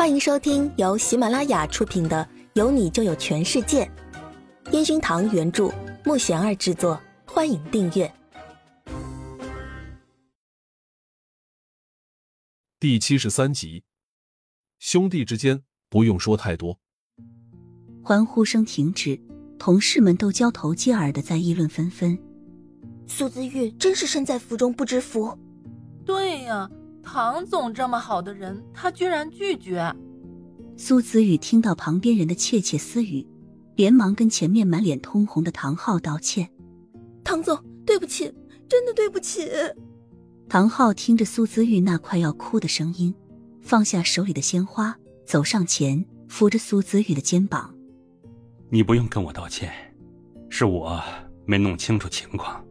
欢迎收听由喜马拉雅出品的《有你就有全世界》，烟熏堂原著，木贤儿制作。欢迎订阅第七十三集。兄弟之间不用说太多。欢呼声停止，同事们都交头接耳的在议论纷纷。苏子玉真是身在福中不知福。对呀。唐总这么好的人，他居然拒绝。苏子宇听到旁边人的窃窃私语，连忙跟前面满脸通红的唐昊道歉：“唐总，对不起，真的对不起。”唐昊听着苏子玉那快要哭的声音，放下手里的鲜花，走上前扶着苏子玉的肩膀：“你不用跟我道歉，是我没弄清楚情况。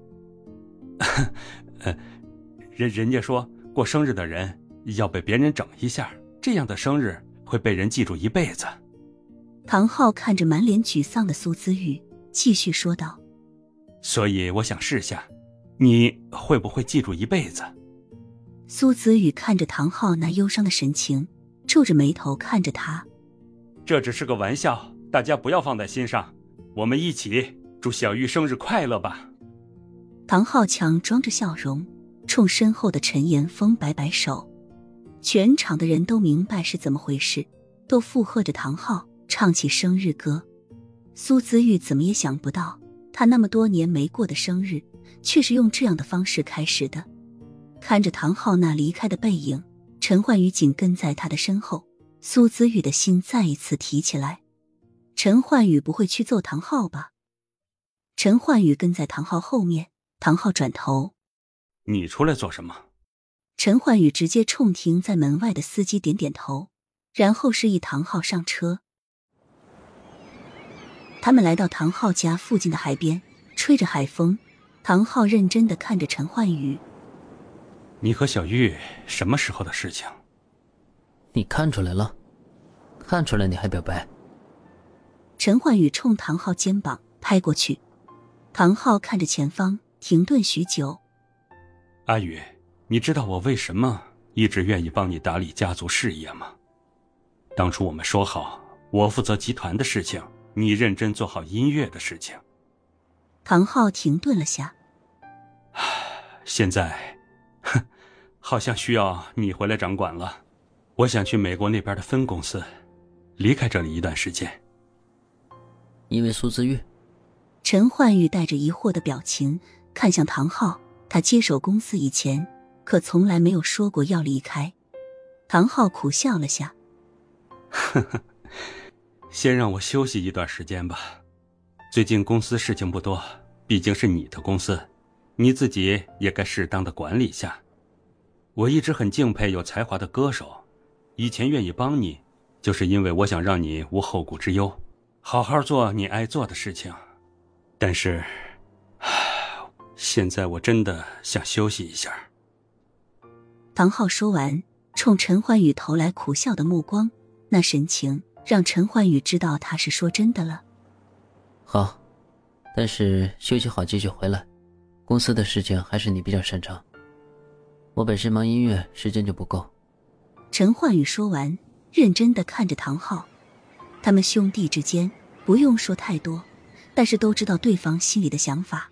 人人家说。”过生日的人要被别人整一下，这样的生日会被人记住一辈子。唐昊看着满脸沮丧的苏姿玉，继续说道：“所以我想试下，你会不会记住一辈子？”苏子宇看着唐昊那忧伤的神情，皱着眉头看着他：“这只是个玩笑，大家不要放在心上。我们一起祝小玉生日快乐吧。”唐昊强装着笑容。冲身后的陈岩峰摆摆手，全场的人都明白是怎么回事，都附和着唐昊唱起生日歌。苏姿玉怎么也想不到，他那么多年没过的生日，却是用这样的方式开始的。看着唐昊那离开的背影，陈焕宇紧跟在他的身后，苏姿玉的心再一次提起来：陈焕宇不会去揍唐昊吧？陈焕宇跟在唐昊后面，唐昊转头。你出来做什么？陈焕宇直接冲停在门外的司机点点头，然后示意唐昊上车。他们来到唐昊家附近的海边，吹着海风。唐昊认真的看着陈焕宇：“你和小玉什么时候的事情？你看出来了？看出来你还表白？”陈焕宇冲唐昊肩膀拍过去。唐昊看着前方，停顿许久。阿宇，你知道我为什么一直愿意帮你打理家族事业吗？当初我们说好，我负责集团的事情，你认真做好音乐的事情。唐昊停顿了下，现在，哼，好像需要你回来掌管了。我想去美国那边的分公司，离开这里一段时间。因为苏子玉，陈焕玉带着疑惑的表情看向唐昊。他接手公司以前，可从来没有说过要离开。唐昊苦笑了下，呵呵，先让我休息一段时间吧。最近公司事情不多，毕竟是你的公司，你自己也该适当的管理一下。我一直很敬佩有才华的歌手，以前愿意帮你，就是因为我想让你无后顾之忧，好好做你爱做的事情。但是。现在我真的想休息一下。唐昊说完，冲陈焕宇投来苦笑的目光，那神情让陈焕宇知道他是说真的了。好，但是休息好继续回来。公司的事情还是你比较擅长，我本身忙音乐，时间就不够。陈焕宇说完，认真的看着唐昊。他们兄弟之间不用说太多，但是都知道对方心里的想法。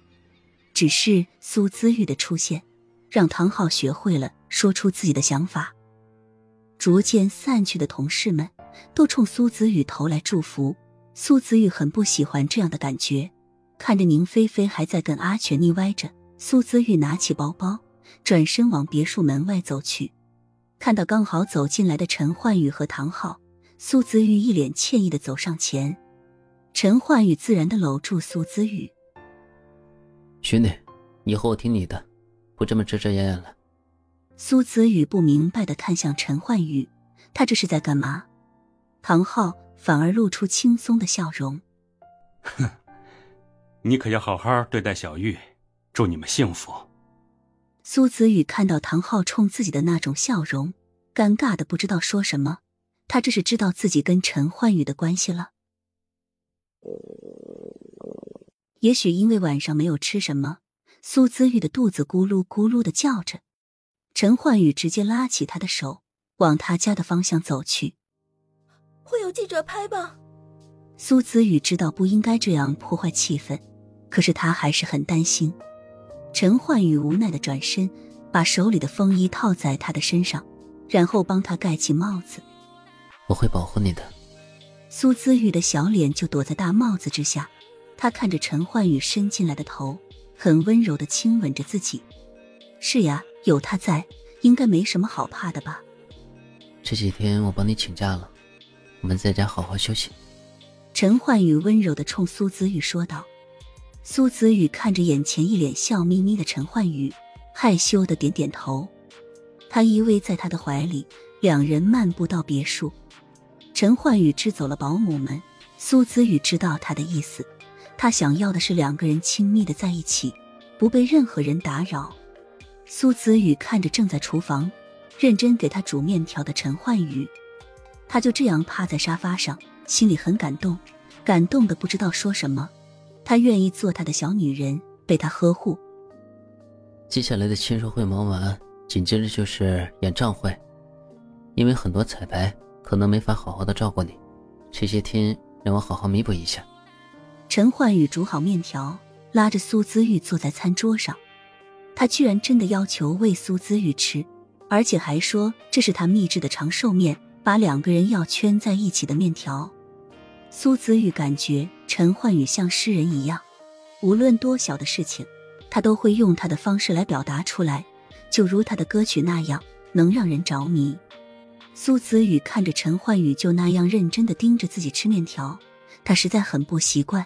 只是苏姿玉的出现，让唐昊学会了说出自己的想法。逐渐散去的同事们都冲苏子玉投来祝福。苏子玉很不喜欢这样的感觉，看着宁菲菲还在跟阿全腻歪着，苏子玉拿起包包，转身往别墅门外走去。看到刚好走进来的陈焕宇和唐昊，苏子玉一脸歉意的走上前。陈焕宇自然的搂住苏子玉。兄弟，以后我听你的，不这么遮遮掩掩了。苏子宇不明白的看向陈焕宇，他这是在干嘛？唐昊反而露出轻松的笑容。哼，你可要好好对待小玉，祝你们幸福。苏子宇看到唐昊冲自己的那种笑容，尴尬的不知道说什么。他这是知道自己跟陈焕宇的关系了。也许因为晚上没有吃什么，苏姿玉的肚子咕噜咕噜的叫着。陈焕宇直接拉起他的手，往他家的方向走去。会有记者拍吧？苏子宇知道不应该这样破坏气氛，可是他还是很担心。陈焕宇无奈的转身，把手里的风衣套在他的身上，然后帮他盖起帽子。我会保护你的。苏子玉的小脸就躲在大帽子之下，他看着陈焕宇伸进来的头，很温柔的亲吻着自己。是呀，有他在，应该没什么好怕的吧？这几天我帮你请假了，我们在家好好休息。陈焕宇温柔的冲苏子宇说道。苏子宇看着眼前一脸笑眯眯的陈焕宇，害羞的点点头。他依偎在他的怀里，两人漫步到别墅。陈焕宇支走了保姆们，苏子宇知道他的意思，他想要的是两个人亲密的在一起，不被任何人打扰。苏子宇看着正在厨房认真给他煮面条的陈焕宇，他就这样趴在沙发上，心里很感动，感动的不知道说什么。他愿意做他的小女人，被他呵护。接下来的签售会忙完，紧接着就是演唱会，因为很多彩排，可能没法好好的照顾你。这些天让我好好弥补一下。陈焕宇煮好面条，拉着苏姿玉坐在餐桌上，他居然真的要求喂苏姿玉吃，而且还说这是他秘制的长寿面，把两个人要圈在一起的面条。苏子玉感觉陈焕宇像诗人一样，无论多小的事情，他都会用他的方式来表达出来，就如他的歌曲那样，能让人着迷。苏子宇看着陈焕宇就那样认真的盯着自己吃面条，他实在很不习惯。